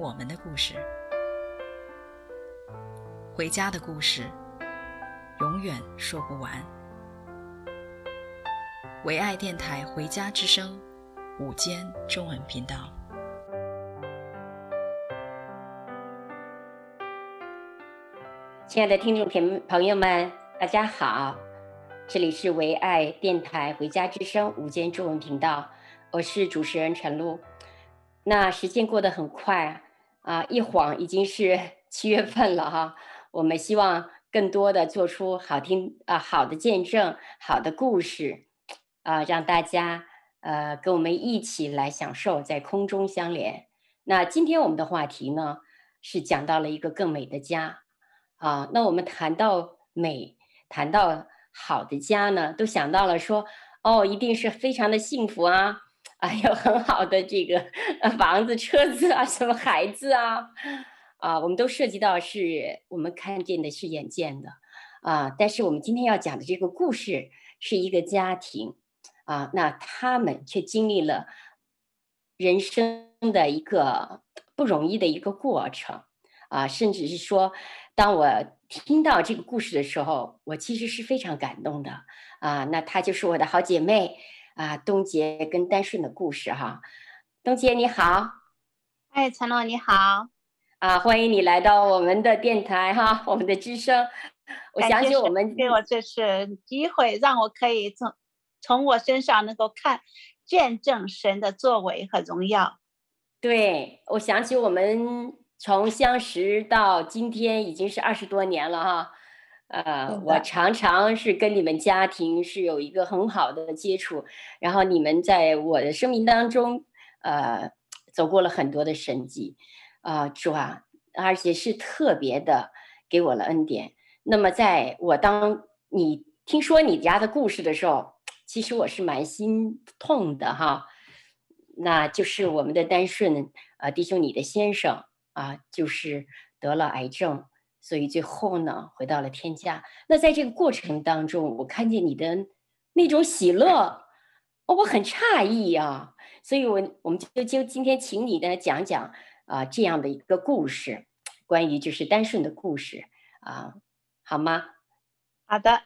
我们的故事，回家的故事，永远说不完。唯爱电台《回家之声》午间中文频道，亲爱的听众朋朋友们，大家好，这里是唯爱电台《回家之声》午间中文频道，我是主持人陈露。那时间过得很快啊。啊，一晃已经是 七月份了哈。我们希望更多的做出好听啊、好的见证、好的故事，啊，让大家呃跟我们一起来享受在空中相连。那今天我们的话题呢，是讲到了一个更美的家啊。那我们谈到美，谈到好的家呢，都想到了说，哦，一定是非常的幸福啊。啊，有很好的这个房子、车子啊，什么孩子啊，啊，我们都涉及到是我们看见的是眼见的，啊，但是我们今天要讲的这个故事是一个家庭，啊，那他们却经历了人生的一个不容易的一个过程，啊，甚至是说，当我听到这个故事的时候，我其实是非常感动的，啊，那她就是我的好姐妹。啊，东杰跟丹顺的故事哈，东杰你好，哎，陈诺你好，啊，欢迎你来到我们的电台哈，我们的之声，我想起我们给我这次机会，让我可以从从我身上能够看见证神的作为和荣耀。对，我想起我们从相识到今天已经是二十多年了哈。呃，我常常是跟你们家庭是有一个很好的接触，然后你们在我的生命当中，呃，走过了很多的神迹，啊、呃，主啊，而且是特别的给我了恩典。那么，在我当你听说你家的故事的时候，其实我是蛮心痛的哈。那就是我们的丹顺啊、呃，弟兄，你的先生啊、呃，就是得了癌症。所以最后呢，回到了天家。那在这个过程当中，我看见你的那种喜乐，哦，我很诧异啊。所以我，我们就就今天请你呢讲讲啊、这样的一个故事，关于就是丹顺的故事啊，好吗？好的。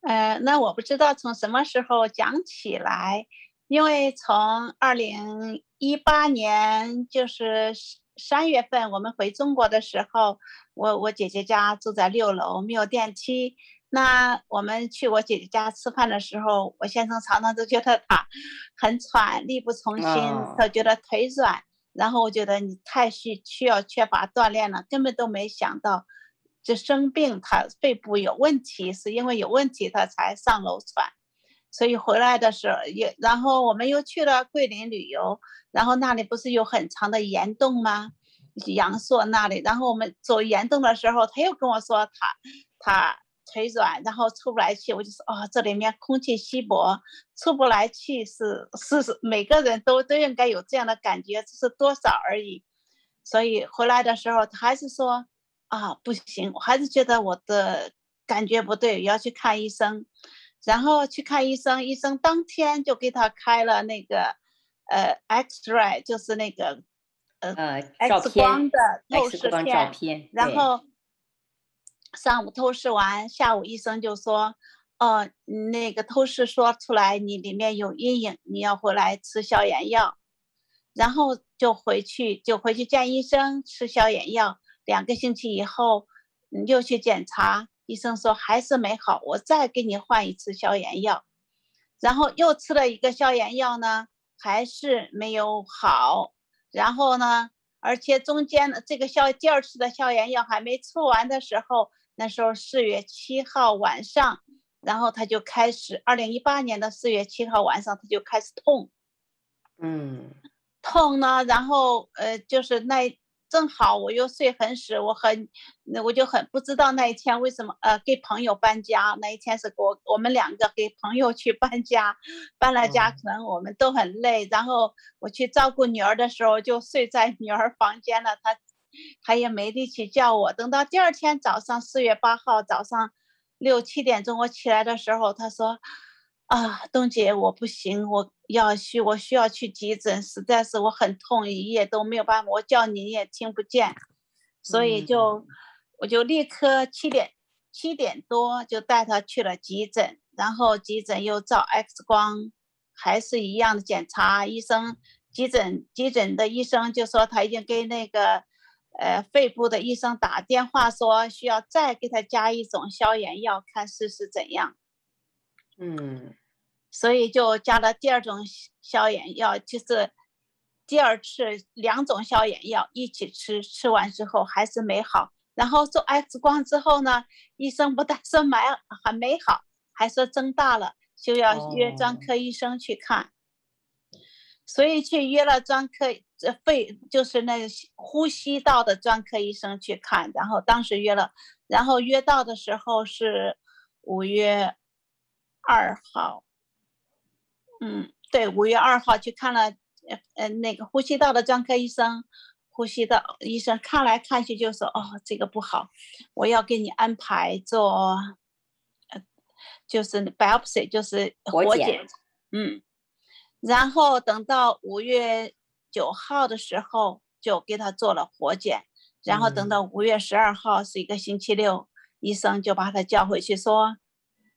呃，那我不知道从什么时候讲起来，因为从二零一八年就是。三月份我们回中国的时候，我我姐姐家住在六楼，没有电梯。那我们去我姐姐家吃饭的时候，我先生常常都觉得他很喘，力不从心，他觉得腿软。然后我觉得你太需需要缺乏锻炼了，根本都没想到这生病，他肺部有问题，是因为有问题他才上楼喘。所以回来的时候也，然后我们又去了桂林旅游，然后那里不是有很长的岩洞吗？阳朔那里，然后我们走岩洞的时候，他又跟我说他他腿软，然后出不来气。我就说哦，这里面空气稀薄，出不来气是是是，每个人都都应该有这样的感觉，只是多少而已。所以回来的时候，他还是说啊不行，我还是觉得我的感觉不对，要去看医生。然后去看医生，医生当天就给他开了那个，呃，X-ray，就是那个，呃，呃 X 光的透视片。片然后上午透视完，下午医生就说，哦，那个透视说出来你里面有阴影，你要回来吃消炎药。然后就回去就回去见医生，吃消炎药。两个星期以后，你又去检查。医生说还是没好，我再给你换一次消炎药，然后又吃了一个消炎药呢，还是没有好。然后呢，而且中间的这个消第二次的消炎药还没吃完的时候，那时候四月七号晚上，然后他就开始，二零一八年的四月七号晚上他就开始痛，嗯，痛呢，然后呃，就是那正好我又睡很死，我很，那我就很不知道那一天为什么呃给朋友搬家，那一天是我我们两个给朋友去搬家，搬了家可能我们都很累，然后我去照顾女儿的时候就睡在女儿房间了，她她也没力气叫我，等到第二天早上四月八号早上六七点钟我起来的时候，她说。啊，东姐，我不行，我要去，我需要去急诊，实在是我很痛，一夜都没有办法，我叫你也听不见，所以就、嗯、我就立刻七点七点多就带他去了急诊，然后急诊又照 X 光，还是一样的检查，医生急诊急诊的医生就说他已经给那个呃肺部的医生打电话说需要再给他加一种消炎药，看试试怎样，嗯。所以就加了第二种消炎药，就是第二次两种消炎药一起吃，吃完之后还是没好。然后做 X 光之后呢，医生不但说没还没好，还说增大了，就要约专科医生去看。哦、所以去约了专科，这肺就是那个呼吸道的专科医生去看。然后当时约了，然后约到的时候是五月二号。嗯，对，五月二号去看了，呃呃，那个呼吸道的专科医生，呼吸道医生看来看去就说，哦，这个不好，我要给你安排做，呃，就是 biopsy，就是活检，嗯，然后等到五月九号的时候就给他做了活检，然后等到五月十二号是一个星期六，医生就把他叫回去说，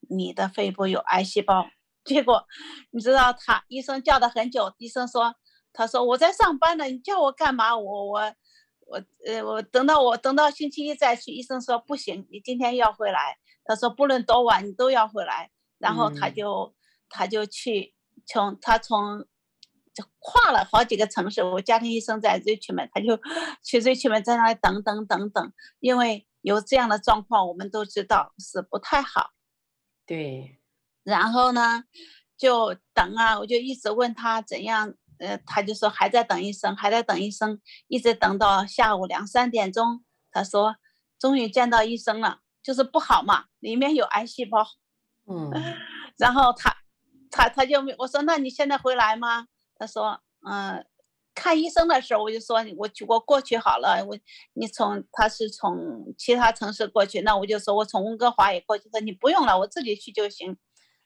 你的肺部有癌细胞。结果，你知道他医生叫了很久，医生说，他说我在上班呢，你叫我干嘛？我我我呃我等到我等到星期一再去。医生说不行，你今天要回来。他说不论多晚你都要回来。然后他就、嗯、他就去从他从就跨了好几个城市。我家庭医生在 Richmond，他就 去 Richmond 在那里等等等等，因为有这样的状况，我们都知道是不太好。对。然后呢，就等啊，我就一直问他怎样，呃，他就说还在等医生，还在等医生，一直等到下午两三点钟，他说终于见到医生了，就是不好嘛，里面有癌细胞，嗯，然后他，他他就我说那你现在回来吗？他说嗯，看医生的时候我就说我去我过去好了，我你从他是从其他城市过去，那我就说我从温哥华也过去，说你不用了，我自己去就行。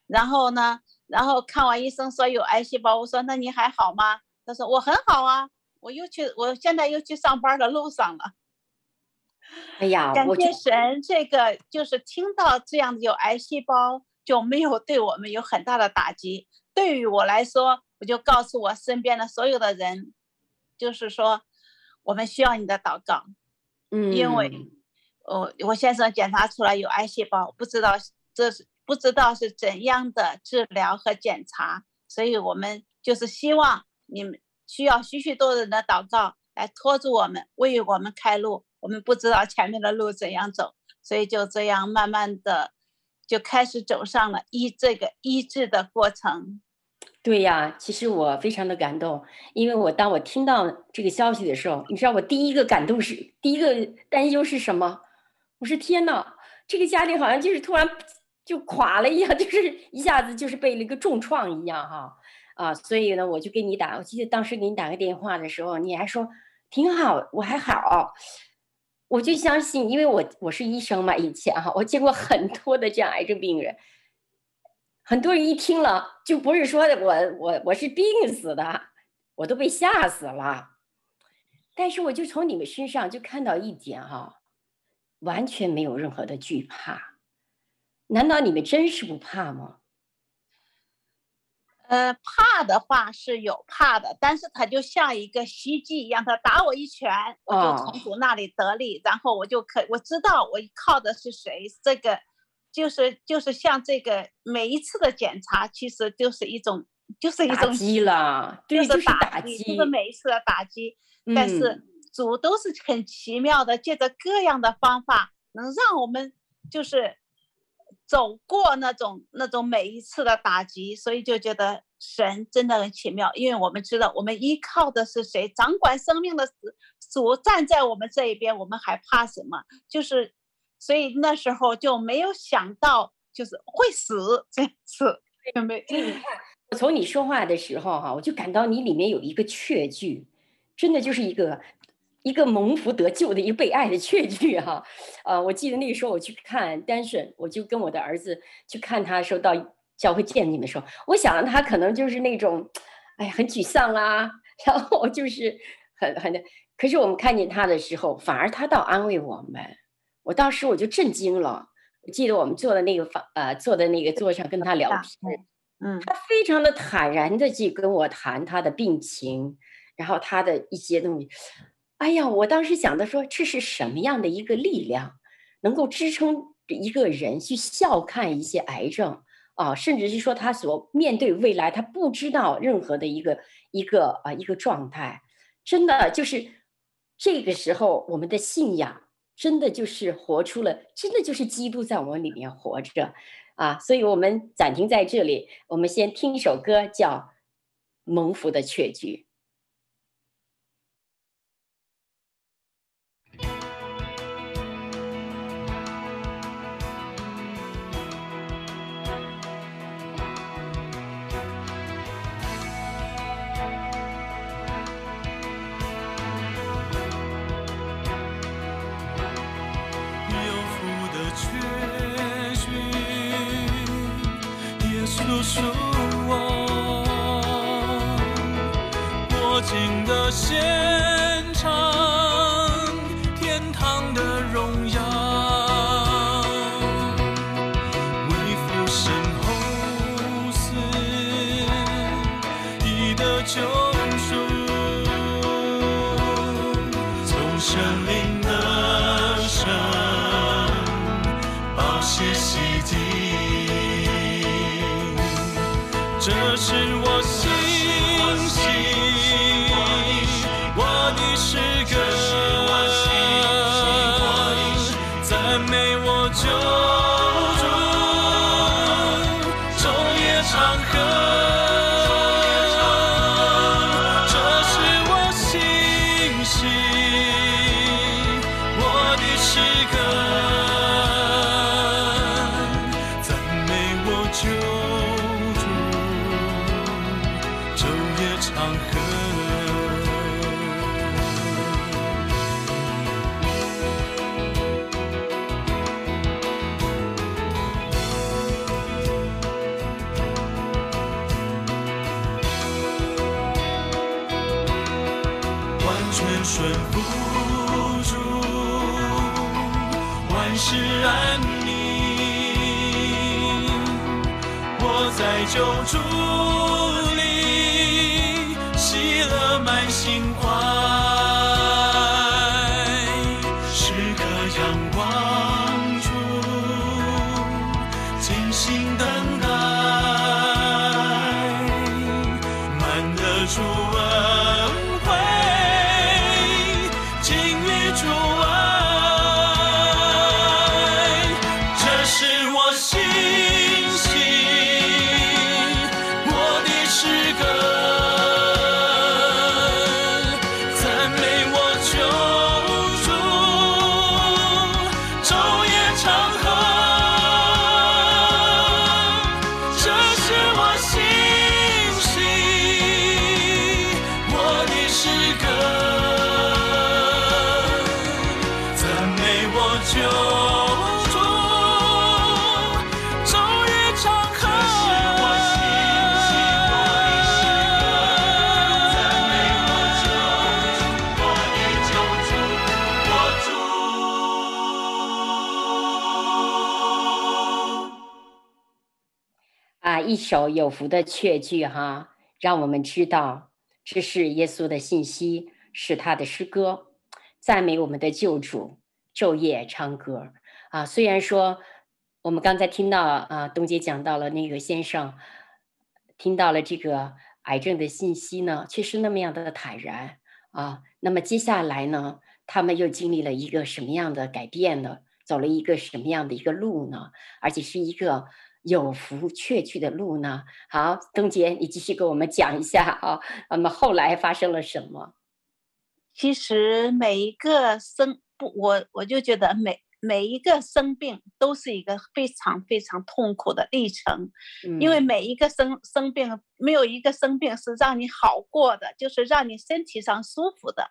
然后呢，然后看完医生说有癌细胞，我说那你还好吗？他说我很好啊，我又去，我现在又去上班的路上了。哎呀，感谢神，这个就是听到这样有癌细胞就没有对我们有很大的打击。对于我来说，我就告诉我身边的所有的人，就是说我们需要你的祷告，嗯，因为我我先生检查出来有癌细胞，不知道这是。不知道是怎样的治疗和检查，所以我们就是希望你们需要许许多多人的祷告来拖住我们，为我们开路。我们不知道前面的路怎样走，所以就这样慢慢的就开始走上了医这个医治的过程。对呀，其实我非常的感动，因为我当我听到这个消息的时候，你知道我第一个感动是第一个担忧是什么？我说天哪，这个家庭好像就是突然。就垮了一样，就是一下子就是被了一个重创一样哈啊，所以呢，我就给你打，我记得当时给你打个电话的时候，你还说挺好，我还好，我就相信，因为我我是医生嘛，以前哈，我见过很多的这样癌症病人，很多人一听了就不是说我我我是病死的，我都被吓死了，但是我就从你们身上就看到一点哈，完全没有任何的惧怕。难道你们真是不怕吗？呃，怕的话是有怕的，但是他就像一个袭击一样，他打我一拳，我就从主那里得力，哦、然后我就可我知道我靠的是谁。这个就是就是像这个每一次的检查，其实就是一种就是一种打击了，就是打击，就是每一次的打击。嗯、但是主都是很奇妙的，借着各样的方法，能让我们就是。走过那种那种每一次的打击，所以就觉得神真的很奇妙，因为我们知道我们依靠的是谁，掌管生命的主站在我们这一边，我们还怕什么？就是，所以那时候就没有想到就是会死这样子。没，所以你看，我从你说话的时候哈，我就感到你里面有一个确据，真的就是一个。一个蒙福得救的一个被爱的确据哈，呃，我记得那个时候我去看单身，我就跟我的儿子去看他的时候，到教会见你们的时候，我想他可能就是那种，哎呀，很沮丧啊，然后就是很很的，可是我们看见他的时候，反而他倒安慰我们，我当时我就震惊了。我记得我们坐的那个房，呃，坐在那个座上跟他聊天，嗯，他非常的坦然的去跟我谈他的病情，然后他的一些东西。哎呀，我当时想的说，这是什么样的一个力量，能够支撑一个人去笑看一些癌症啊，甚至是说他所面对未来，他不知道任何的一个一个啊一个状态，真的就是这个时候，我们的信仰真的就是活出了，真的就是基督在我们里面活着啊，所以我们暂停在这里，我们先听一首歌，叫《蒙福的确据》。尽 joy. 一首有福的确句，哈，让我们知道这是耶稣的信息，是他的诗歌，赞美我们的救主，昼夜唱歌啊。虽然说我们刚才听到啊，东姐讲到了那个先生，听到了这个癌症的信息呢，却是那么样的坦然啊。那么接下来呢，他们又经历了一个什么样的改变呢？走了一个什么样的一个路呢？而且是一个有福却去的路呢？好，东杰，你继续给我们讲一下啊，那么后来发生了什么？其实每一个生不，我我就觉得每每一个生病都是一个非常非常痛苦的历程，嗯、因为每一个生生病没有一个生病是让你好过的，就是让你身体上舒服的。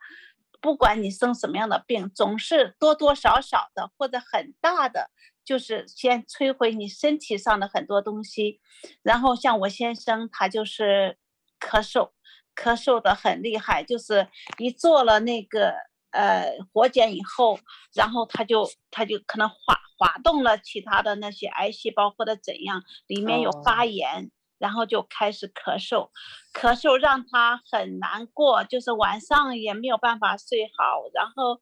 不管你生什么样的病，总是多多少少的或者很大的，就是先摧毁你身体上的很多东西。然后像我先生，他就是咳嗽。咳嗽的很厉害，就是一做了那个呃活检以后，然后他就他就可能滑滑动了其他的那些癌细胞或者怎样，里面有发炎，oh. 然后就开始咳嗽，咳嗽让他很难过，就是晚上也没有办法睡好，然后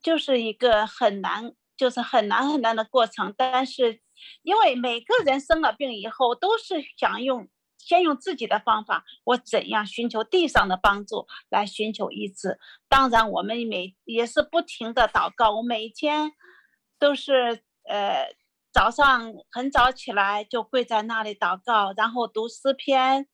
就是一个很难，就是很难很难的过程。但是因为每个人生了病以后都是想用。先用自己的方法，我怎样寻求地上的帮助来寻求医治？当然，我们每也是不停的祷告。我每天都是呃早上很早起来就跪在那里祷告，然后读诗篇，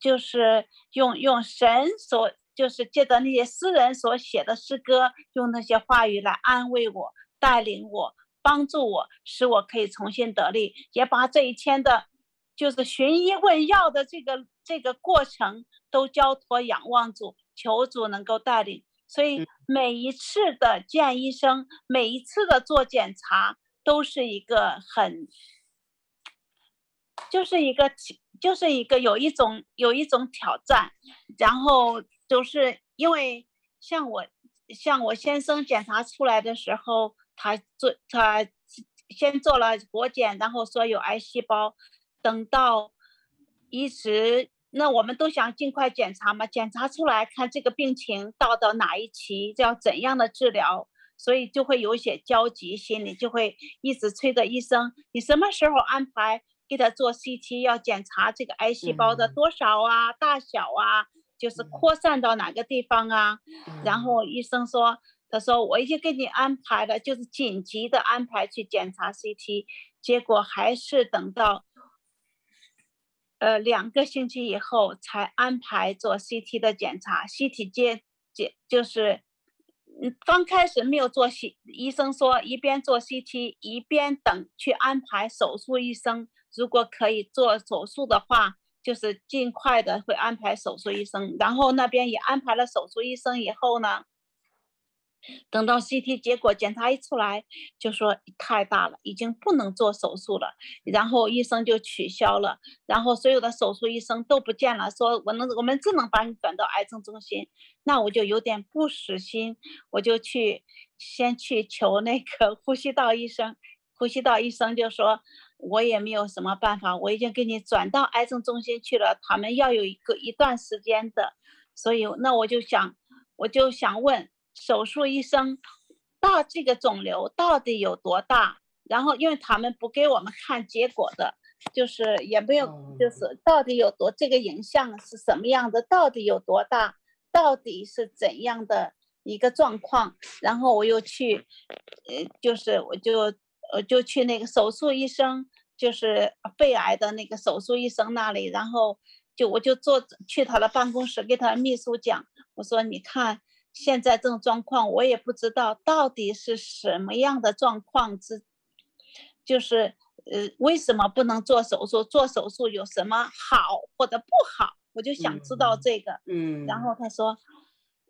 就是用用神所就是借着那些诗人所写的诗歌，用那些话语来安慰我、带领我、帮助我，使我可以重新得力，也把这一天的。就是寻医问药的这个这个过程，都交托仰望主，求主能够带领。所以每一次的见医生，每一次的做检查，都是一个很，就是一个就是一个有一种有一种挑战。然后就是因为像我像我先生检查出来的时候，他做他先做了活检，然后说有癌细胞。等到一直，那我们都想尽快检查嘛，检查出来看这个病情到到哪一期，要怎样的治疗，所以就会有些焦急，心里就会一直催着医生，你什么时候安排给他做 CT，要检查这个癌细胞的多少啊，大小啊，就是扩散到哪个地方啊，然后医生说，他说我已经给你安排了，就是紧急的安排去检查 CT，结果还是等到。呃，两个星期以后才安排做 CT 的检查，CT 接检就是，嗯，刚开始没有做 C，医生说一边做 CT 一边等去安排手术。医生如果可以做手术的话，就是尽快的会安排手术医生。然后那边也安排了手术医生以后呢。等到 CT 结果检查一出来，就说太大了，已经不能做手术了。然后医生就取消了，然后所有的手术医生都不见了，说我能我们只能把你转到癌症中心。那我就有点不死心，我就去先去求那个呼吸道医生。呼吸道医生就说，我也没有什么办法，我已经给你转到癌症中心去了，他们要有一个一段时间的。所以那我就想，我就想问。手术医生，大这个肿瘤到底有多大？然后，因为他们不给我们看结果的，就是也没有，就是到底有多这个影像是什么样的？到底有多大？到底是怎样的一个状况？然后我又去，呃，就是我就我就去那个手术医生，就是肺癌的那个手术医生那里，然后就我就坐去他的办公室，给他秘书讲，我说你看。现在这种状况，我也不知道到底是什么样的状况之，就是呃，为什么不能做手术？做手术有什么好或者不好？我就想知道这个。嗯。然后他说，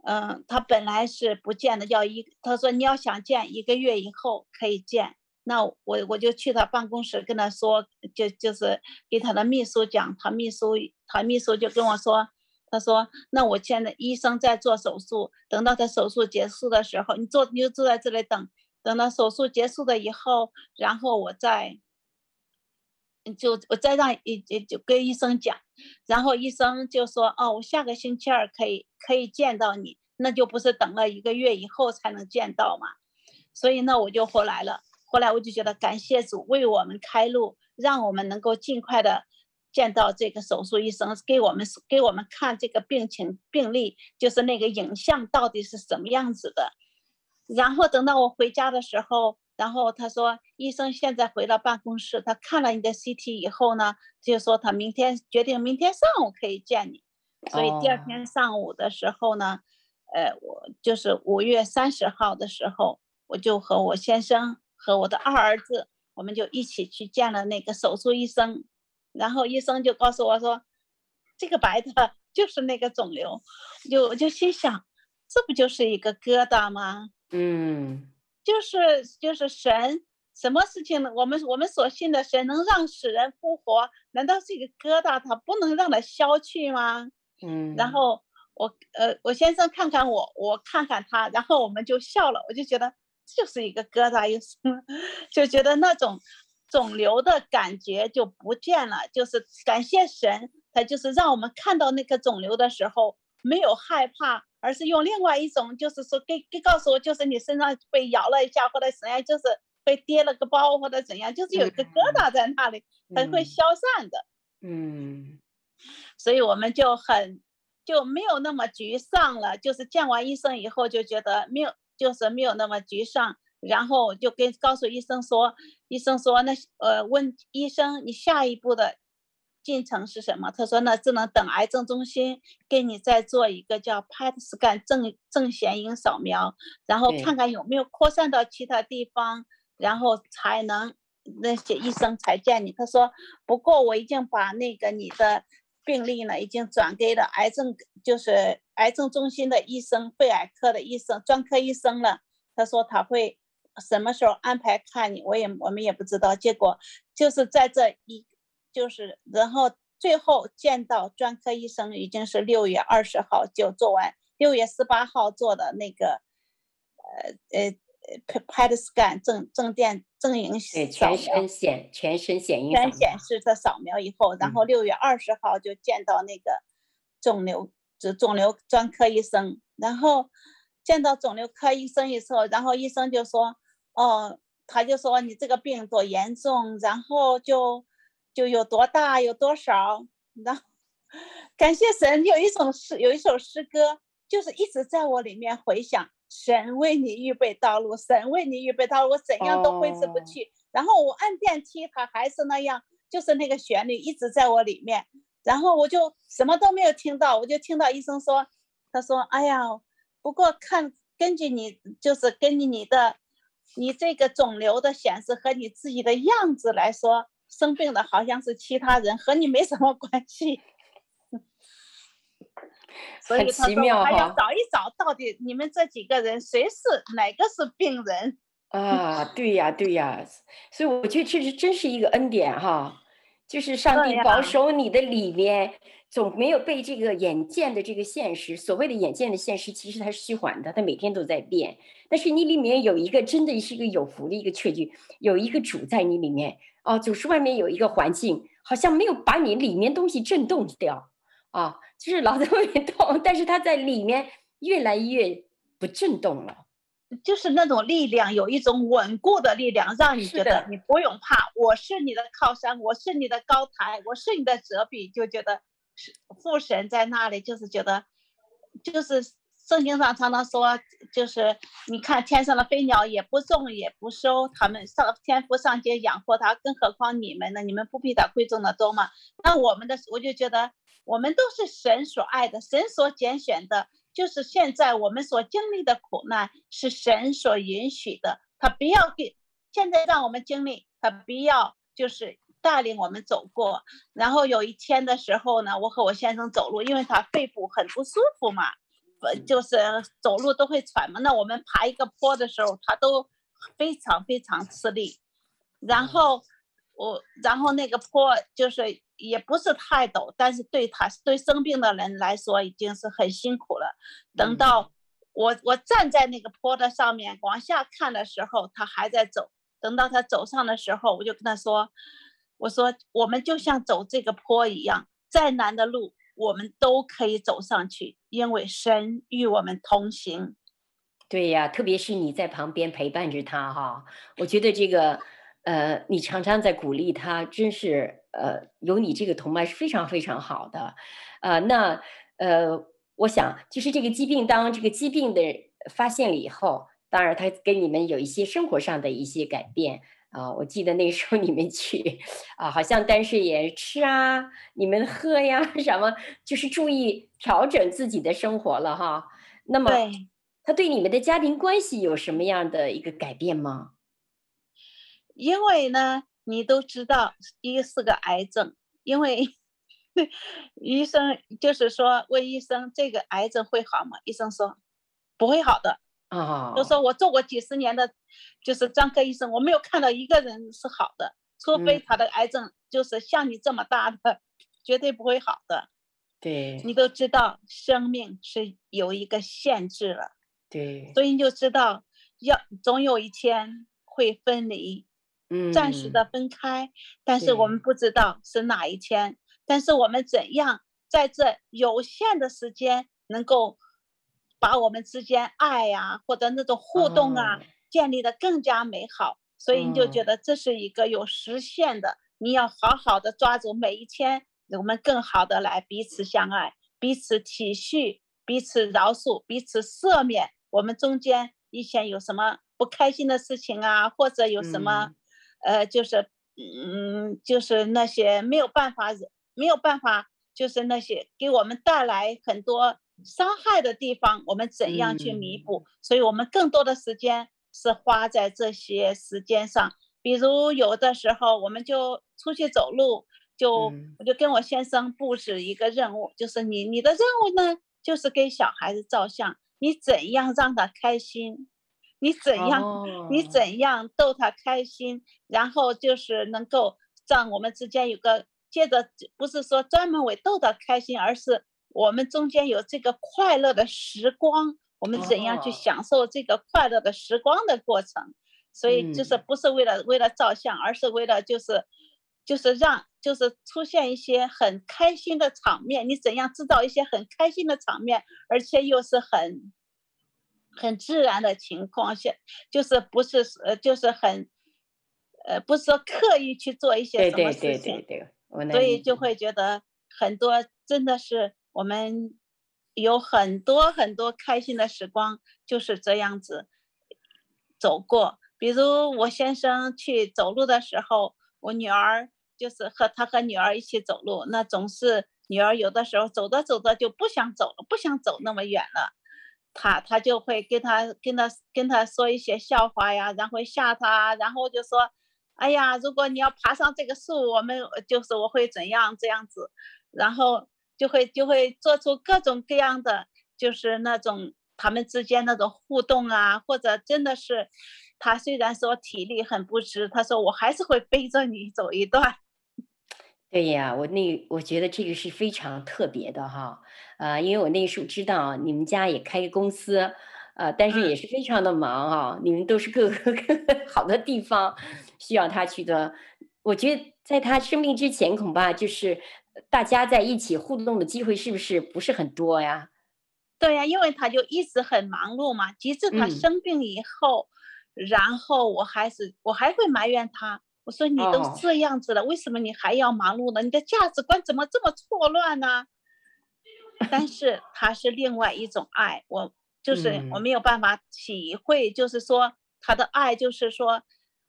嗯、呃，他本来是不见的，要一，他说你要想见，一个月以后可以见。那我我就去他办公室跟他说，就就是给他的秘书讲，他秘书他秘书就跟我说。他说：“那我现在医生在做手术，等到他手术结束的时候，你坐你就坐在这里等，等到手术结束了以后，然后我再就我再让医就跟医生讲，然后医生就说：哦，我下个星期二可以可以见到你，那就不是等了一个月以后才能见到嘛。所以呢，我就回来了。后来我就觉得感谢主为我们开路，让我们能够尽快的。”见到这个手术医生，给我们给我们看这个病情病例，就是那个影像到底是什么样子的。然后等到我回家的时候，然后他说医生现在回到办公室，他看了你的 CT 以后呢，就说他明天决定明天上午可以见你。所以第二天上午的时候呢，呃，我就是五月三十号的时候，我就和我先生和我的二儿子，我们就一起去见了那个手术医生，然后医生就告诉我说，这个白的就是那个肿瘤，就我就心想，这不就是一个疙瘩吗？嗯，就是就是神，什么事情呢？我们我们所信的神能让死人复活，难道这个疙瘩它不能让它消去吗？嗯，然后我呃我先生看看我，我看看他，然后我们就笑了，我就觉得就是一个疙瘩，又是 就觉得那种肿瘤的感觉就不见了，就是感谢神，他就是让我们看到那个肿瘤的时候没有害怕。而是用另外一种，就是说给给告诉我，就是你身上被咬了一下，或者怎样，就是被跌了个包，或者怎样，就是有一个疙瘩在那里，它会消散的。嗯，所以我们就很就没有那么沮丧了。就是见完医生以后就觉得没有，就是没有那么沮丧。然后就跟告诉医生说，医生说那呃问医生你下一步的。进程是什么？他说那，只能等癌症中心给你再做一个叫 PET scan 正正弦影扫描，然后看看有没有扩散到其他地方，然后才能那些医生才见你。他说，不过我已经把那个你的病例呢，已经转给了癌症，就是癌症中心的医生，肺癌科的医生，专科医生了。他说他会什么时候安排看你，我也我们也不知道。结果就是在这一。就是，然后最后见到专科医生已经是六月二十号就做完，六月十八号做的那个，呃呃，PET scan 正正电正影全身显全身显影全显示的扫描以后，然后六月二十号就见到那个肿瘤就肿瘤专科医生，然后见到肿瘤科医生以后，然后医生就说，哦，他就说你这个病多严重，然后就。就有多大有多少，然后感谢神，有一种诗，有一首诗歌，就是一直在我里面回响。神为你预备道路，神为你预备道路，我怎样都挥之不去。Oh. 然后我按电梯，它还是那样，就是那个旋律一直在我里面。然后我就什么都没有听到，我就听到医生说，他说：“哎呀，不过看根据你，就是根据你的，你这个肿瘤的显示和你自己的样子来说。”生病的好像是其他人，和你没什么关系。所以他说我还要找一找，到底你们这几个人谁是哪个是病人？啊，对呀，对呀。所以我觉得这是真是一个恩典哈，就是上帝保守你的里面，总没有被这个眼见的这个现实，所谓的眼见的现实，其实它是虚幻的，它每天都在变。但是你里面有一个真的是一个有福的一个确据，有一个主在你里面。哦，就是外面有一个环境，好像没有把你里面东西震动掉，啊，就是老 在外面动，但是它在里面越来越不震动了，就是那种力量，有一种稳固的力量，让你觉得你不用怕，我是你的靠山，我是你的高台，我是你的遮蔽，就觉得是父神在那里，就是觉得就是。圣经上常常说，就是你看天上的飞鸟也不种也不收，他们上天父上街养活它，更何况你们呢？你们不比他贵重的多吗？那我们的我就觉得，我们都是神所爱的，神所拣选的。就是现在我们所经历的苦难是神所允许的，他不要给现在让我们经历，他不要就是带领我们走过。然后有一天的时候呢，我和我先生走路，因为他肺部很不舒服嘛。就是走路都会喘嘛，那我们爬一个坡的时候，他都非常非常吃力。然后我，然后那个坡就是也不是太陡，但是对他对生病的人来说已经是很辛苦了。等到我我站在那个坡的上面往下看的时候，他还在走。等到他走上的时候，我就跟他说：“我说我们就像走这个坡一样，再难的路。”我们都可以走上去，因为神与我们同行。对呀，特别是你在旁边陪伴着他哈，我觉得这个，呃，你常常在鼓励他，真是呃，有你这个同伴是非常非常好的，呃，那呃，我想就是这个疾病当这个疾病的发现了以后，当然他跟你们有一些生活上的一些改变啊。我记得那时候你们去啊，好像但是也吃啊，你们喝呀什么，就是注意调整自己的生活了哈。那么，他对你们的家庭关系有什么样的一个改变吗？因为呢，你都知道，一是个癌症，因为 医生就是说问医生这个癌症会好吗？医生说不会好的啊，都说我做过几十年的，就是专科医生，我没有看到一个人是好的，除非他的癌症就是像你这么大的，嗯、绝对不会好的。对，你都知道生命是有一个限制了，对，所以你就知道要总有一天会分离。暂时的分开，嗯，但是我们不知道是哪一天。但是我们怎样在这有限的时间，能够把我们之间爱呀，啊，或者那种互动啊，哦，建立的更加美好。所以你就觉得这是一个有实现的，你要好好的抓住每一天，我们更好的来彼此相爱，彼此体恤，彼此饶恕，彼此赦免。我们中间以前有什么不开心的事情啊，或者有什么，嗯。呃，就是，嗯，就是那些没有办法，没有办法，就是那些给我们带来很多伤害的地方，我们怎样去弥补？嗯。所以我们更多的时间是花在这些时间上。比如有的时候，我们就出去走路，就我就跟我先生布置一个任务，就是你你的任务呢，就是给小孩子照相，你怎样让他开心？你怎样？Oh. 你怎样逗他开心？然后就是能够让我们之间有个接着，不是说专门为逗他开心，而是我们中间有这个快乐的时光。我们怎样去享受这个快乐的时光的过程？Oh. 所以就是不是为了为了照相，而是为了就是就是让就是出现一些很开心的场面。你怎样制造一些很开心的场面，而且又是很。很自然的情况下，就是不是呃，就是很，呃，不是说刻意去做一些什么事情，对对对对对，所以就会觉得很多真的是我们有很多很多开心的时光就是这样子走过。比如我先生去走路的时候，我女儿就是和他和女儿一起走路，那总是女儿有的时候走着走着就不想走了，不想走那么远了。他他就会跟他跟他跟他说一些笑话呀，然后吓他，然后就说，哎呀，如果你要爬上这个树，我们就是我会怎样这样子，然后就会就会做出各种各样的，就是那种他们之间那种互动啊，或者真的是，他虽然说体力很不支，他说我还是会背着你走一段。对呀，我那我觉得这个是非常特别的哈，呃，因为我那时候知道你们家也开个公司，呃，但是也是非常的忙啊，你们都是各个 各个好的地方需要他去的。我觉得在他生病之前，恐怕就是大家在一起互动的机会是不是不是很多呀？对呀，因为他就一直很忙碌嘛，即使他生病以后，嗯，然后我还是我还会埋怨他。我说你都这样子了，oh. 为什么你还要忙碌呢？你的价值观怎么这么错乱呢？但是他是另外一种爱，我就是我没有办法体会，就是说他的爱，就是说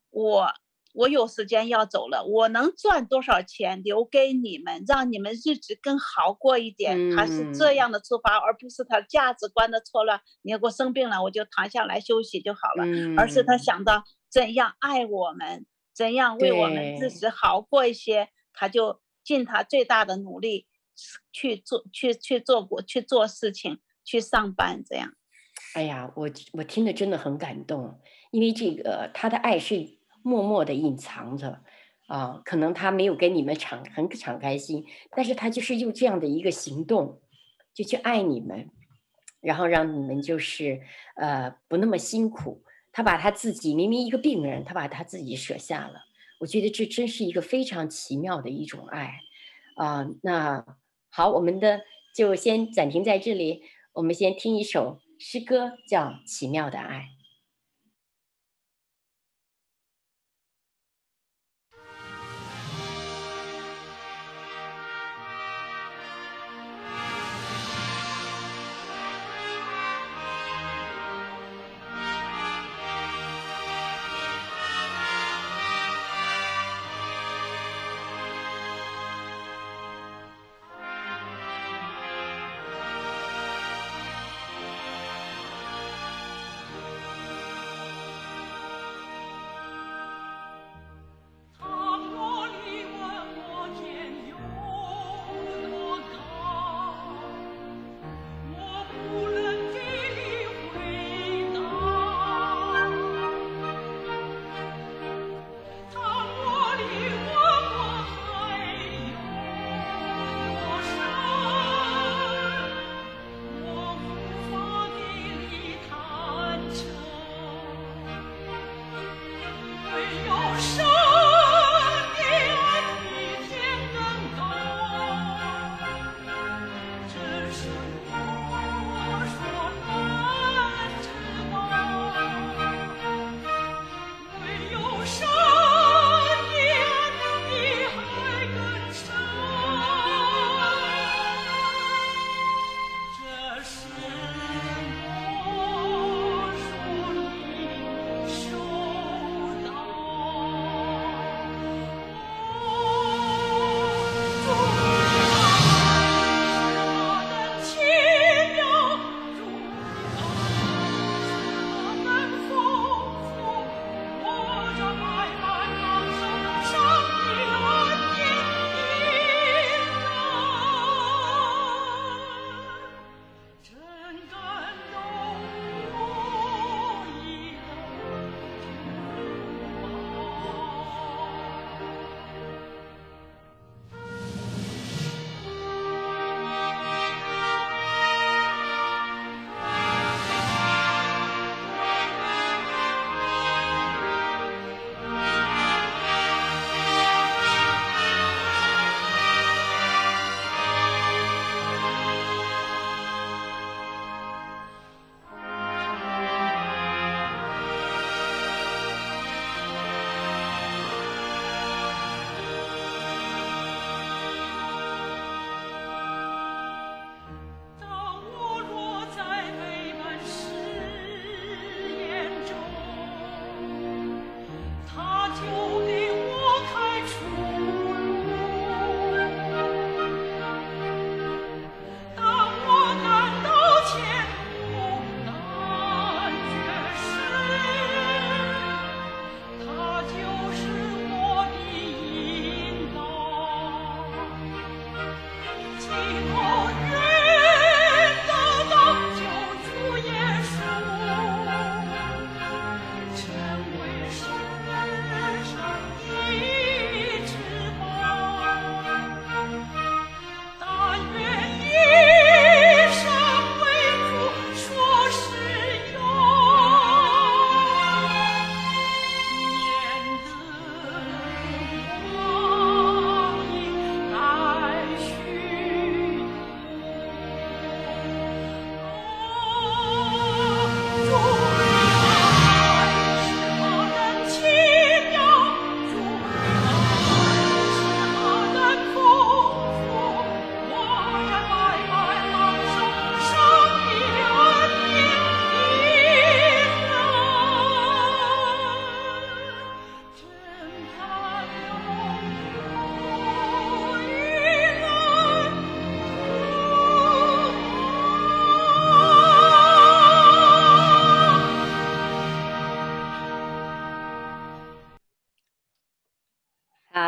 我我有时间要走了，我能赚多少钱留给你们，让你们日子更好过一点。他是这样的出发，而不是他价值观的错乱。你要给我生病了，我就躺下来休息就好了，而是他想到怎样爱我们。怎样为我们自己好过一些，他就尽他最大的努力去做，去去做过去做事情，去上班这样。哎呀，我我听得真的很感动，因为这个他的爱是默默的隐藏着啊，可能他没有跟你们敞很敞开心，但是他就是用这样的一个行动，就去爱你们，然后让你们就是呃不那么辛苦。他把他自己明明一个病人，他把他自己舍下了。我觉得这真是一个非常奇妙的一种爱啊、那好，我们的就先暂停在这里，我们先听一首诗歌，叫《奇妙的爱》。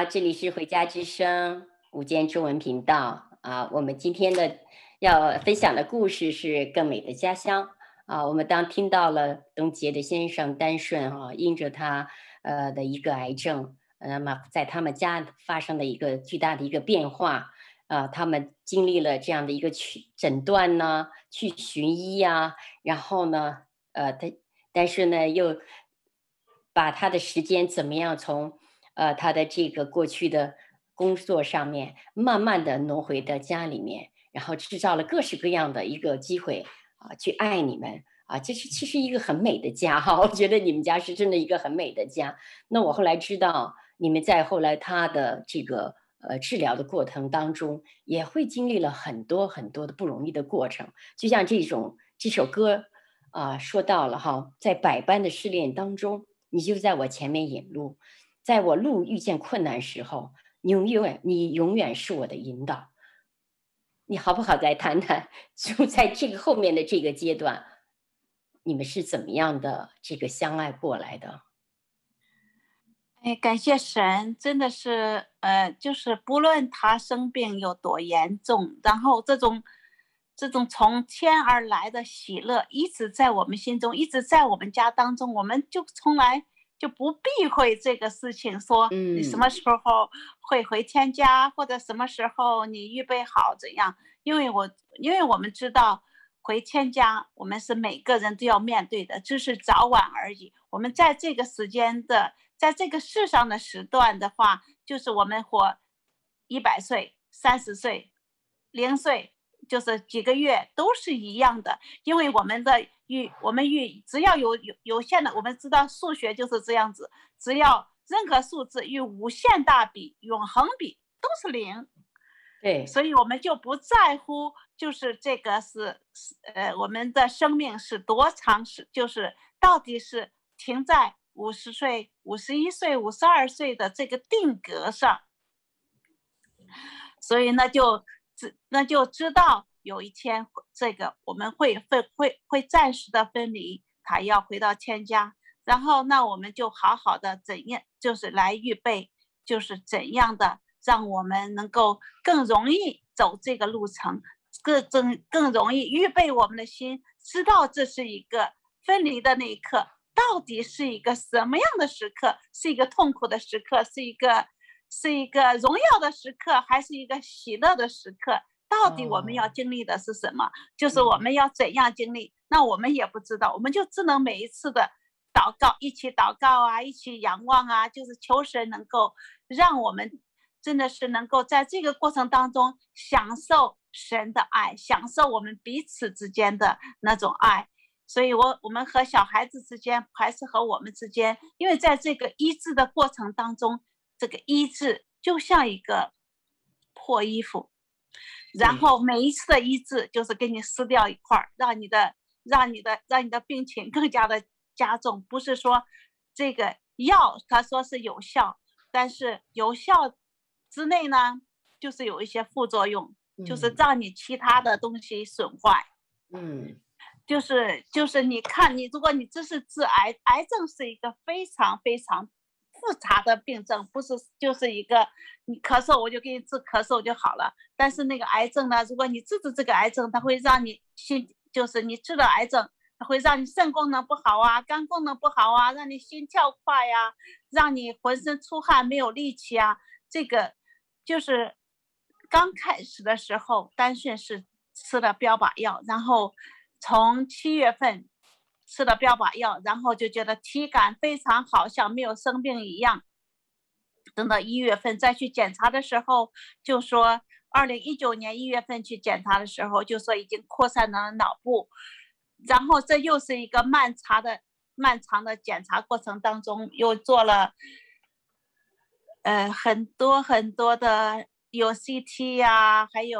这里是回家之声午间中文频道啊。我们今天的要分享的故事是《更美的家乡》啊。我们当听到了东杰的先生丹顺啊，因着他呃的一个癌症，那么在他们家发生的一个巨大的一个变化啊，他们经历了这样的一个去诊断呢，去寻医呀、然后呢，呃，他但是呢又把他的时间怎么样从。呃，他的这个过去的工作上面，慢慢的挪回到家里面，然后制造了各式各样的一个机会啊，去爱你们啊，这是其实一个很美的家哈，我觉得你们家是真的一个很美的家。那我后来知道，你们在后来他的这个呃治疗的过程当中，也会经历了很多很多的不容易的过程，就像这种这首歌啊说到了哈，在百般的试炼当中，你就在我前面引路。在我路遇见困难时候，你永远你永远是我的引导。你好不好？再谈谈，就在这个后面的这个阶段，你们是怎么样的这个相爱过来的？哎，感谢神，真的是，呃，就是不论他生病有多严重，然后这种这种从天而来的喜乐一直在我们心中，一直在我们家当中，我们就从来。就不避讳这个事情，说你什么时候会回天家，嗯、或者什么时候你预备好怎样？因为我因为我们知道回天家，我们是每个人都要面对的，只是早晚而已。我们在这个时间的，在这个世上的时段的话，就是我们活一百岁、三十岁、零岁。就是几个月都是一样的，因为我们的与我们与只要有有有限的，我们知道数学就是这样子，只要任何数字与无限大比、永恒比都是零，对，所以我们就不在乎，就是这个是呃我们的生命是多长时，就是到底是停在五十岁、五十一岁、五十二岁的这个定格上，所以呢就。那就知道有一天这个我们会会会会暂时的分离，他要回到天家，然后那我们就好好的怎样，就是来预备，就是怎样的让我们能够更容易走这个路程，更更更容易预备我们的心，知道这是一个分离的那一刻，到底是一个什么样的时刻，是一个痛苦的时刻，是一个。是一个荣耀的时刻，还是一个喜乐的时刻？到底我们要经历的是什么？就是我们要怎样经历？那我们也不知道，我们就只能每一次的祷告，一起祷告啊，一起仰望啊，就是求神能够让我们真的是能够在这个过程当中享受神的爱，享受我们彼此之间的那种爱。所以我，我我们和小孩子之间，还是和我们之间，因为在这个医治的过程当中。这个医治就像一个破衣服，然后每一次的医治就是给你撕掉一块儿，让你的、让你的、让你的病情更加的加重。不是说这个药他说是有效，但是有效之内呢，就是有一些副作用，就是让你其他的东西损坏。嗯，就是就是你看你，如果你这是治癌，癌症是一个非常非常。复杂的病症不是就是一个你咳嗽我就给你治咳嗽就好了，但是那个癌症呢，如果你治治这个癌症，它会让你心就是你治了癌症，会让你肾功能不好啊，肝功能不好啊，让你心跳快呀，让你浑身出汗没有力气啊。这个就是刚开始的时候，丹顺是吃了标靶药，然后从七月份。吃了标靶药，然后就觉得体感非常好，像没有生病一样。等到一月份再去检查的时候，就说二零一九年一月份去检查的时候，就说已经扩散到了脑部。然后这又是一个漫长的、漫长的检查过程当中，又做了呃很多很多的。有 CT 呀、还有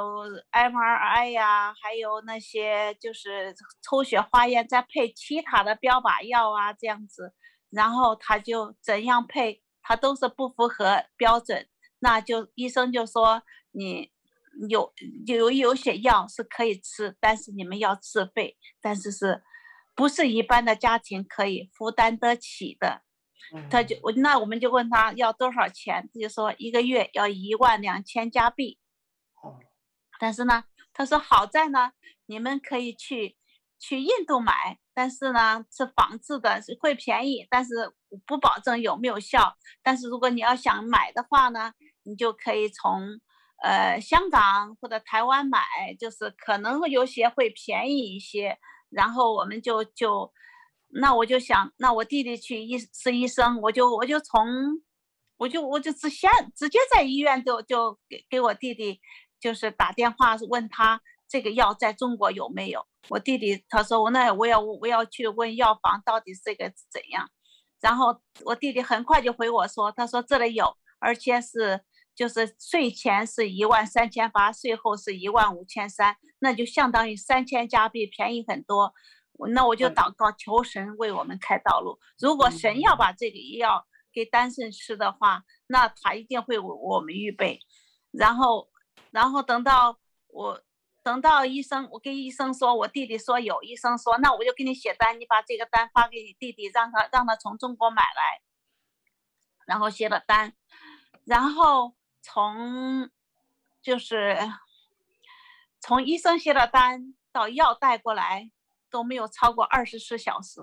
MRI 呀、还有那些就是抽血化验，再配其他的标靶药啊，这样子，然后他就怎样配，他都是不符合标准，那就医生就说你有有有些药是可以吃，但是你们要自费，但是是不是一般的家庭可以负担得起的？他就我那我们就问他要多少钱，他就说一个月要一万两千加币。但是呢，他说好在呢，你们可以去去印度买，但是呢是仿制的，是会便宜，但是不保证有没有效。但是如果你要想买的话呢，你就可以从呃香港或者台湾买，就是可能有些会便宜一些。然后我们就就，那我就想，那我弟弟去医是医生，我就我就从，我就我就直先直接在医院就就给给我弟弟。就是打电话问他这个药在中国有没有？我弟弟他说我那我要我要去问药房到底这个怎样，然后我弟弟很快就回我说，他说这里有，而且是就是税前是一万三千八，税后是一万五千三，那就相当于三千加币便宜很多。那我就祷告求神为我们开道路。如果神要把这个药给丹胜吃的话，那他一定会为我们预备，然后。然后等到我等到医生，我跟医生说，我弟弟说有，医生说那我就给你写单，你把这个单发给你弟弟，让他让他从中国买来。然后写了单，然后从就是从医生写了单到药带过来都没有超过二十四小时，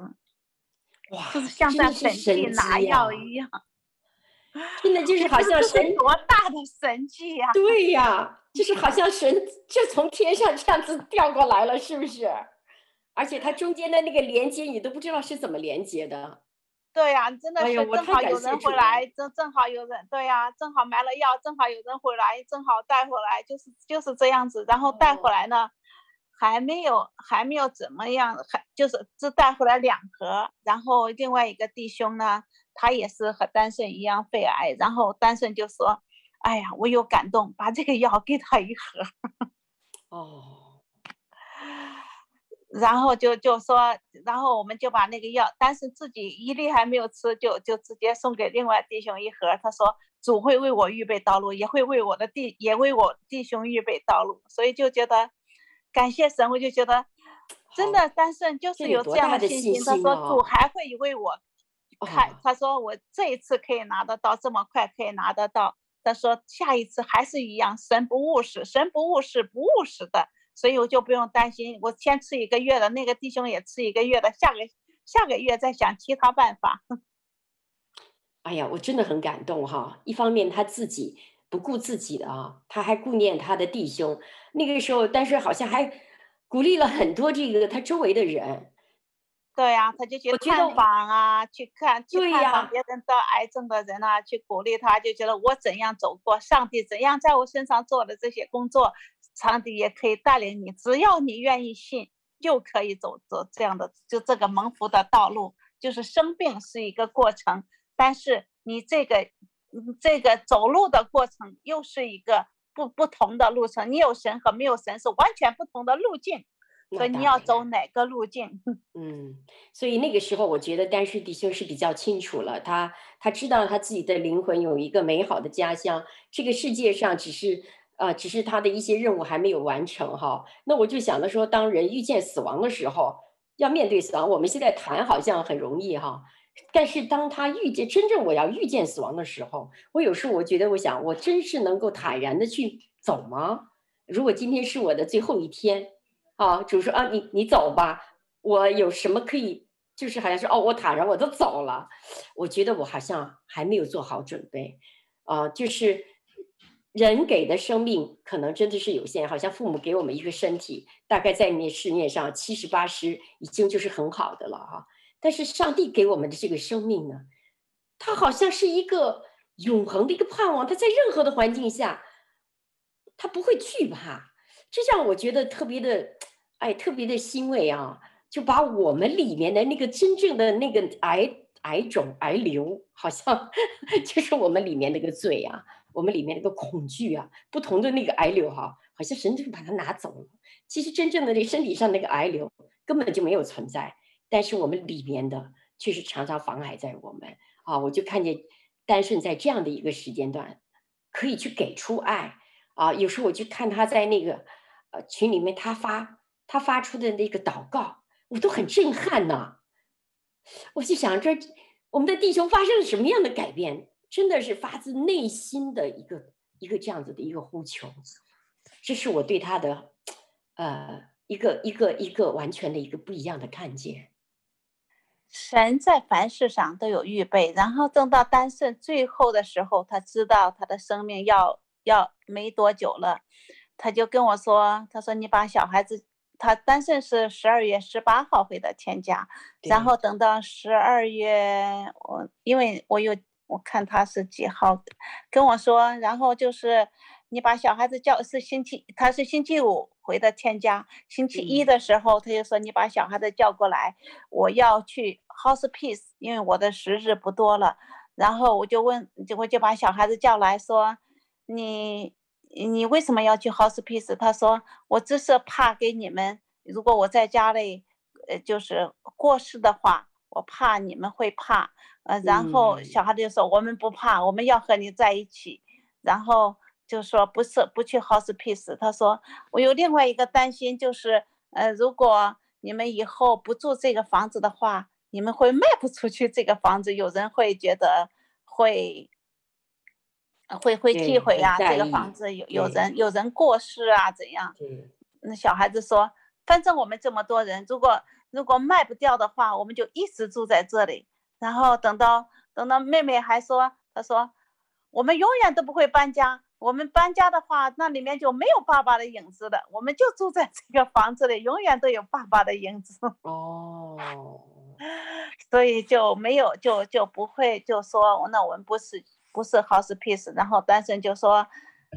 哇，就是像在本地拿药一样。真的 就是好像神多大的神迹呀！对呀，就是好像神就从天上这样子掉过来了，是不是？而且它中间的那个连接，你都不知道是怎么连接的。对呀，真的是正好有人回来，正正好有人，对呀，正好买了药，正好有人回来，正好带回来，就是就是这样子。然后带回来呢，还没有还没有怎么样，还就是只带回来两盒。然后另外一个弟兄呢。他也是和丹顺一样肺癌，然后丹顺就说：“哎呀，我有感动，把这个药给他一盒。”哦，然后就就说，然后我们就把那个药，但是自己一粒还没有吃，就就直接送给另外弟兄一盒。他说：“主会为我预备道路，也会为我的弟，也为我弟兄预备道路。”所以就觉得感谢神，我就觉得真的丹胜就是有这样的信心。他说：“主还会为我。”看，他说我这一次可以拿得到，这么快可以拿得到。他说下一次还是一样，神不误事，神不误事，不误事的，所以我就不用担心。我先吃一个月的，那个弟兄也吃一个月的，下个下个月再想其他办法。哎呀，我真的很感动哈！一方面他自己不顾自己的啊，他还顾念他的弟兄。那个时候，但是好像还鼓励了很多这个他周围的人。对呀、啊，他就去探访啊，去看去探访别人得癌症的人啊，去鼓励他，就觉得我怎样走过，上帝怎样在我身上做的这些工作，上帝也可以带领你，只要你愿意信，就可以走走这样的，就这个蒙福的道路。就是生病是一个过程，但是你这个这个走路的过程又是一个不不同的路程，你有神和没有神是完全不同的路径。所以你要走哪个路径？嗯，所以那个时候我觉得丹顺弟兄是比较清楚了，他他知道他自己的灵魂有一个美好的家乡，这个世界上只是啊、呃，只是他的一些任务还没有完成哈。那我就想着说，当人遇见死亡的时候，要面对死亡，我们现在谈好像很容易哈，但是当他遇见真正我要遇见死亡的时候，我有时候我觉得，我想我真是能够坦然的去走吗？如果今天是我的最后一天。啊，主说啊，你你走吧，我有什么可以，就是好像是哦，我坦然我都走了，我觉得我好像还没有做好准备，啊，就是人给的生命可能真的是有限，好像父母给我们一个身体，大概在那市面上七十八十已经就是很好的了哈，但是上帝给我们的这个生命呢，它好像是一个永恒的一个盼望，它在任何的环境下，它不会惧怕，这让我觉得特别的。哎，特别的欣慰啊！就把我们里面的那个真正的那个癌癌肿癌瘤，好像 就是我们里面那个罪啊，我们里面那个恐惧啊，不同的那个癌瘤哈、好像神就把它拿走了。其实真正的那身体上那个癌瘤根本就没有存在，但是我们里面的确实常常妨碍在我们啊。我就看见丹顺在这样的一个时间段，可以去给出爱啊。有时候我就看他在那个呃群里面，他发。他发出的那个祷告，我都很震撼呐！我就想，这我们的弟兄发生了什么样的改变？真的是发自内心的一个一个这样子的一个呼求，这是我对他的呃一个一个一个完全的一个不一样的看见。神在凡事上都有预备，然后等到丹顺最后的时候，他知道他的生命要要没多久了，他就跟我说：“他说你把小孩子，他丹顺是十二月十八号回的天家，然后等到十二月，我因为我有我看他是几号跟我说，然后就是你把小孩子叫是星期，他是星期五。”回的天家，星期一的时候，他就说：“你把小孩子叫过来，我要去 hospice，因为我的时日不多了。”然后我就问，就我就把小孩子叫来说：“你你为什么要去 hospice？” 他说：“我只是怕给你们，如果我在家里，呃，就是过世的话，我怕你们会怕。”呃，然后小孩子就说：“我们不怕，我们要和你在一起。”然后。就说不是不去 hospice，他说我有另外一个担心，就是呃，如果你们以后不住这个房子的话，你们会卖不出去这个房子，有人会觉得会会会忌讳啊，这个房子有有人有人过世啊怎样？那小孩子说，反正我们这么多人，如果如果卖不掉的话，我们就一直住在这里。然后等到等到妹妹还说，她说我们永远都不会搬家。我们搬家的话，那里面就没有爸爸的影子了，我们就住在这个房子里，永远都有爸爸的影子。哦，所以就没有，就就不会就说，那我们不是不是 hospice。然后单身就说，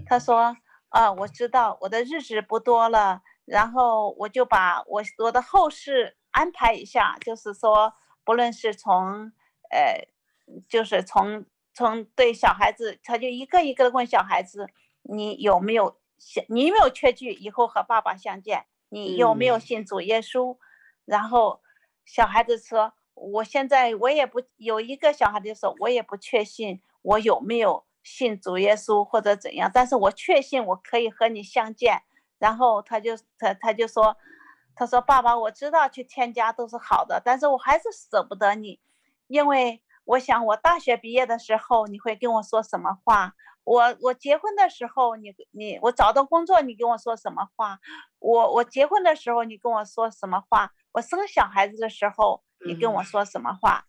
他说啊，我知道我的日子不多了，然后我就把我我的后事安排一下，就是说，不论是从，呃，就是从。从对小孩子，他就一个一个的问小孩子：“你有没有想？你有没有确据以后和爸爸相见？你有没有信主耶稣？”嗯、然后小孩子说：“我现在我也不有一个小孩子说，我也不确信我有没有信主耶稣或者怎样，但是我确信我可以和你相见。”然后他就他他就说：“他说爸爸，我知道去添加都是好的，但是我还是舍不得你，因为。”我想，我大学毕业的时候，你会跟我说什么话？我我结婚的时候，你你我找到工作，你跟我说什么话？我我结婚的时候，你跟我说什么话？我生小孩子的时候，你跟我说什么话？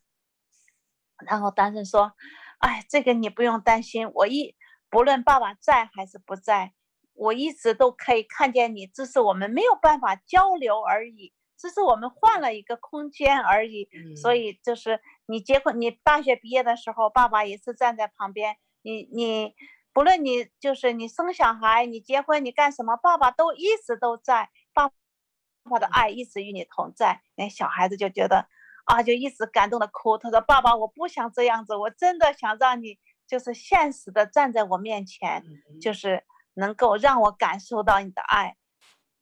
嗯、然后单身说：“哎，这个你不用担心，我一不论爸爸在还是不在，我一直都可以看见你，只是我们没有办法交流而已。”只是我们换了一个空间而已，嗯、所以就是你结婚，你大学毕业的时候，爸爸也是站在旁边。你你不论你就是你生小孩，你结婚，你干什么，爸爸都一直都在，爸爸的爱一直与你同在。那小孩子就觉得啊，就一直感动的哭。他说：“爸爸，我不想这样子，我真的想让你就是现实的站在我面前，嗯、就是能够让我感受到你的爱。”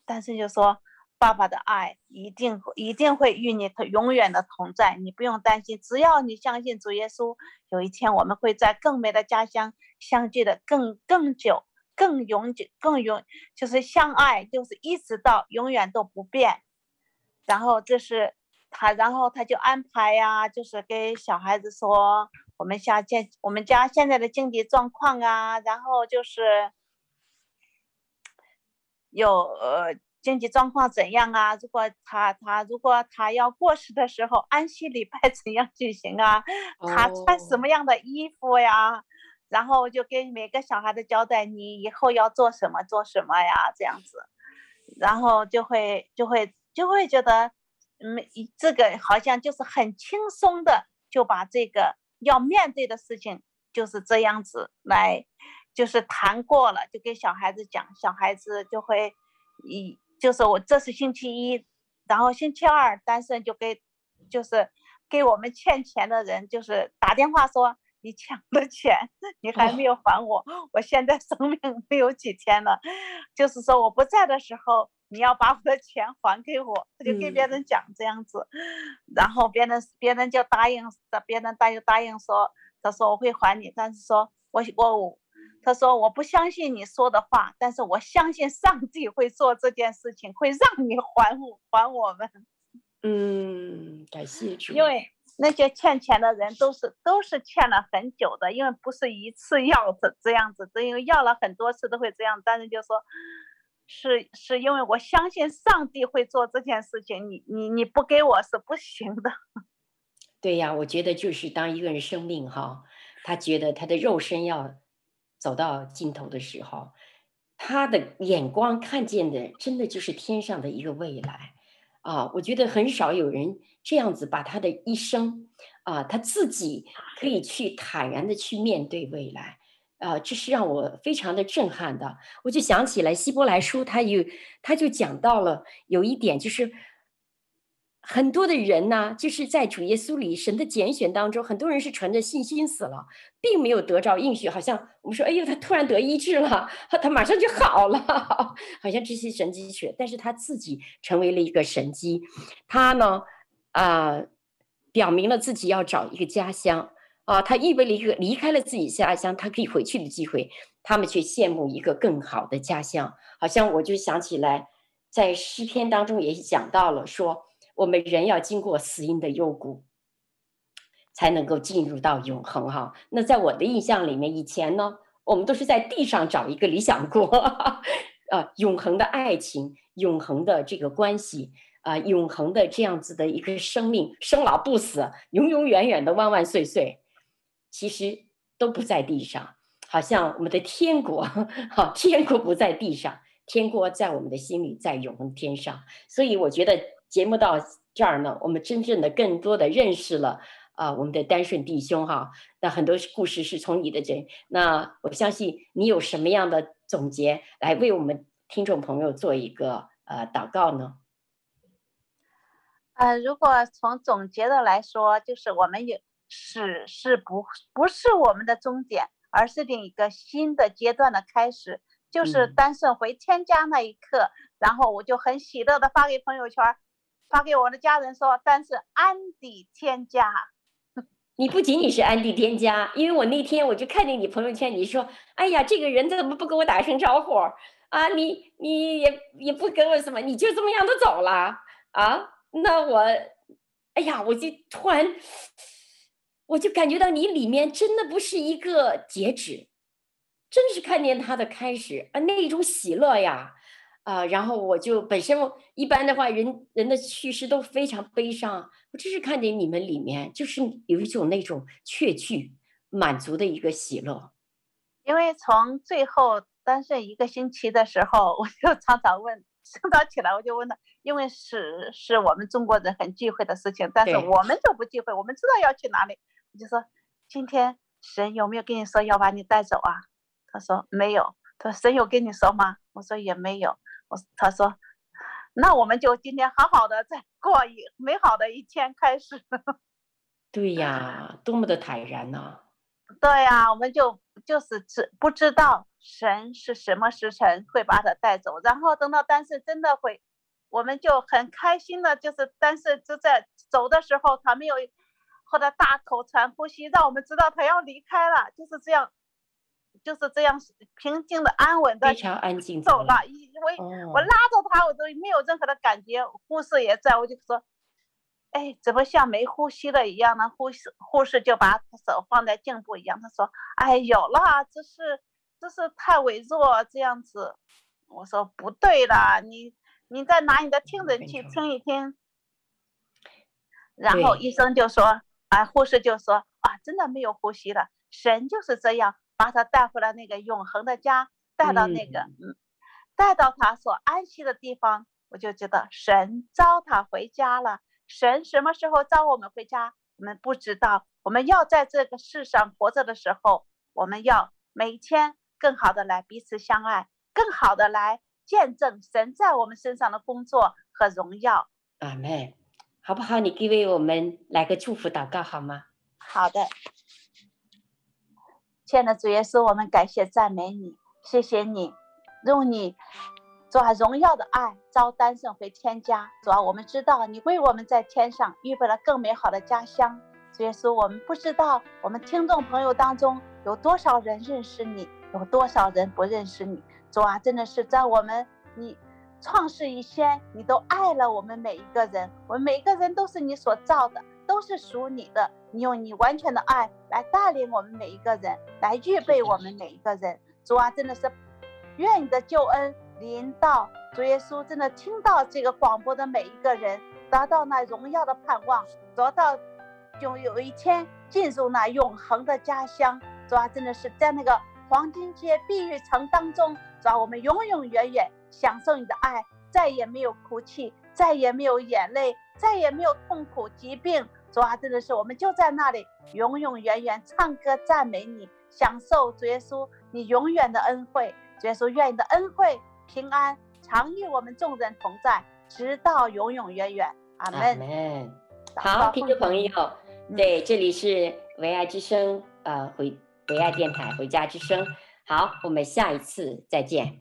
但是就说。爸爸的爱一定一定会与你永远的同在，你不用担心。只要你相信主耶稣，有一天我们会在更美的家乡相聚的更更久、更永久、更永，就是相爱，就是一直到永远都不变。然后这是他，然后他就安排呀，就是给小孩子说，我们家现我们家现在的经济状况啊，然后就是有呃。经济状况怎样啊？如果他他如果他要过世的时候，安息礼拜怎样举行啊？他穿什么样的衣服呀？Oh. 然后就给每个小孩子交代，你以后要做什么做什么呀？这样子，然后就会就会就会觉得，嗯，这个好像就是很轻松的就把这个要面对的事情就是这样子来，就是谈过了，就给小孩子讲，小孩子就会以。就是我这是星期一，然后星期二，单身就给，就是给我们欠钱的人，就是打电话说你抢的钱，你还没有还我，我现在生命没有几天了，就是说我不在的时候，你要把我的钱还给我，他就跟别人讲这样子，然后别人别人就答应，别人答应答应说，他说我会还你，但是说我我。他说：“我不相信你说的话，但是我相信上帝会做这件事情，会让你还我还我们。”嗯，感谢主。因为那些欠钱的人都是都是欠了很久的，因为不是一次要这这样子，因为要了很多次都会这样。但是就说，是是因为我相信上帝会做这件事情，你你你不给我是不行的。对呀，我觉得就是当一个人生命哈，他觉得他的肉身要走到尽头的时候，他的眼光看见的真的就是天上的一个未来啊！我觉得很少有人这样子把他的一生啊，他自己可以去坦然的去面对未来啊，这是让我非常的震撼的。我就想起来希伯来书，他有他就讲到了有一点就是。很多的人呢，就是在主耶稣里神的拣选当中，很多人是存着信心死了，并没有得着应许。好像我们说，哎呦，他突然得医治了，他马上就好了，好像这些神迹去，但是他自己成为了一个神迹。他呢，啊、表明了自己要找一个家乡啊，他预备了一个离开了自己家乡，他可以回去的机会。他们却羡慕一个更好的家乡。好像我就想起来，在诗篇当中也讲到了说。我们人要经过死因的幽谷，才能够进入到永恒哈。那在我的印象里面，以前呢，我们都是在地上找一个理想国，啊，永恒的爱情，永恒的这个关系，啊，永恒的这样子的一个生命，生老不死，永永远远的万万岁岁，其实都不在地上，好像我们的天国，哈，天国不在地上，天国在我们的心里，在永恒天上。所以我觉得。节目到这儿呢，我们真正的更多的认识了啊、呃，我们的丹顺弟兄哈。那很多故事是从你的这，那我相信你有什么样的总结来为我们听众朋友做一个呃祷告呢？呃，如果从总结的来说，就是我们有是是不不是我们的终点，而是另一个新的阶段的开始，就是丹顺回天家那一刻，嗯、然后我就很喜乐的发给朋友圈。发给我的家人说，但是安迪添加，你不仅仅是安迪添加，因为我那天我就看见你朋友圈，你说，哎呀，这个人怎么不跟我打声招呼啊？你你也也不跟我什么，你就这么样的走了啊？那我，哎呀，我就突然，我就感觉到你里面真的不是一个截止，真是看见他的开始啊，那一种喜乐呀。啊、呃，然后我就本身一般的话，人人的去世都非常悲伤。我只是看见你们里面，就是有一种那种确据、满足的一个喜乐。因为从最后单身一个星期的时候，我就常常问，早起来我就问他，因为死是我们中国人很忌讳的事情，但是我们就不忌讳，我们知道要去哪里。我就说，今天神有没有跟你说要把你带走啊？他说没有。他说神有跟你说吗？我说也没有。他说：“那我们就今天好好的再过一美好的一天开始。”对呀，多么的坦然呐、啊！对呀，我们就就是知不知道神是什么时辰会把他带走，然后等到但是真的会，我们就很开心的，就是但是就在走的时候，他没有或者大口喘呼吸，让我们知道他要离开了，就是这样。就是这样平静的、安稳的，非常安静走了。我我拉着他，我都没有任何的感觉。护士也在，我就说，哎，怎么像没呼吸了一样呢？护士护士就把手放在颈部一样，他说，哎，有了，这是这是太微弱这样子。我说不对了，你你再拿你的听诊器听一听。然后医生就说，啊，护士就说，啊，真的没有呼吸了，神就是这样。把他带回了那个永恒的家，带到那个，嗯，带到他所安息的地方，我就知道神召他回家了。神什么时候召我们回家，我们不知道。我们要在这个世上活着的时候，我们要每天更好的来彼此相爱，更好的来见证神在我们身上的工作和荣耀。阿门，好不好？你给为我们来个祝福祷告好吗？好的。亲爱的主耶稣，我们感谢赞美你，谢谢你，用你主啊荣耀的爱召丹顺回天家。主啊，我们知道你为我们在天上预备了更美好的家乡。主耶稣，我们不知道我们听众朋友当中有多少人认识你，有多少人不认识你。主啊，真的是在我们你创世以前，你都爱了我们每一个人，我们每一个人都是你所造的。都是属你的。你用你完全的爱来带领我们每一个人，来预备我们每一个人。主啊，真的是愿你的救恩临到主耶稣，真的听到这个广播的每一个人，得到那荣耀的盼望，得到就有一天进入那永恒的家乡。主啊，真的是在那个黄金街碧玉城当中，主啊，我们永永远远享受你的爱，再也没有哭泣，再也没有眼泪，再也没有痛苦疾病。主啊，真的是我们就在那里永永远远唱歌赞美你，享受主耶稣你永远的恩惠。主耶稣，愿你的恩惠平安常与我们众人同在，直到永永远远。阿门。好，听众朋友，对，这里是唯爱之声，呃，回唯爱电台回家之声。好，我们下一次再见。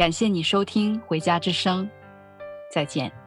感谢你收听《回家之声》，再见。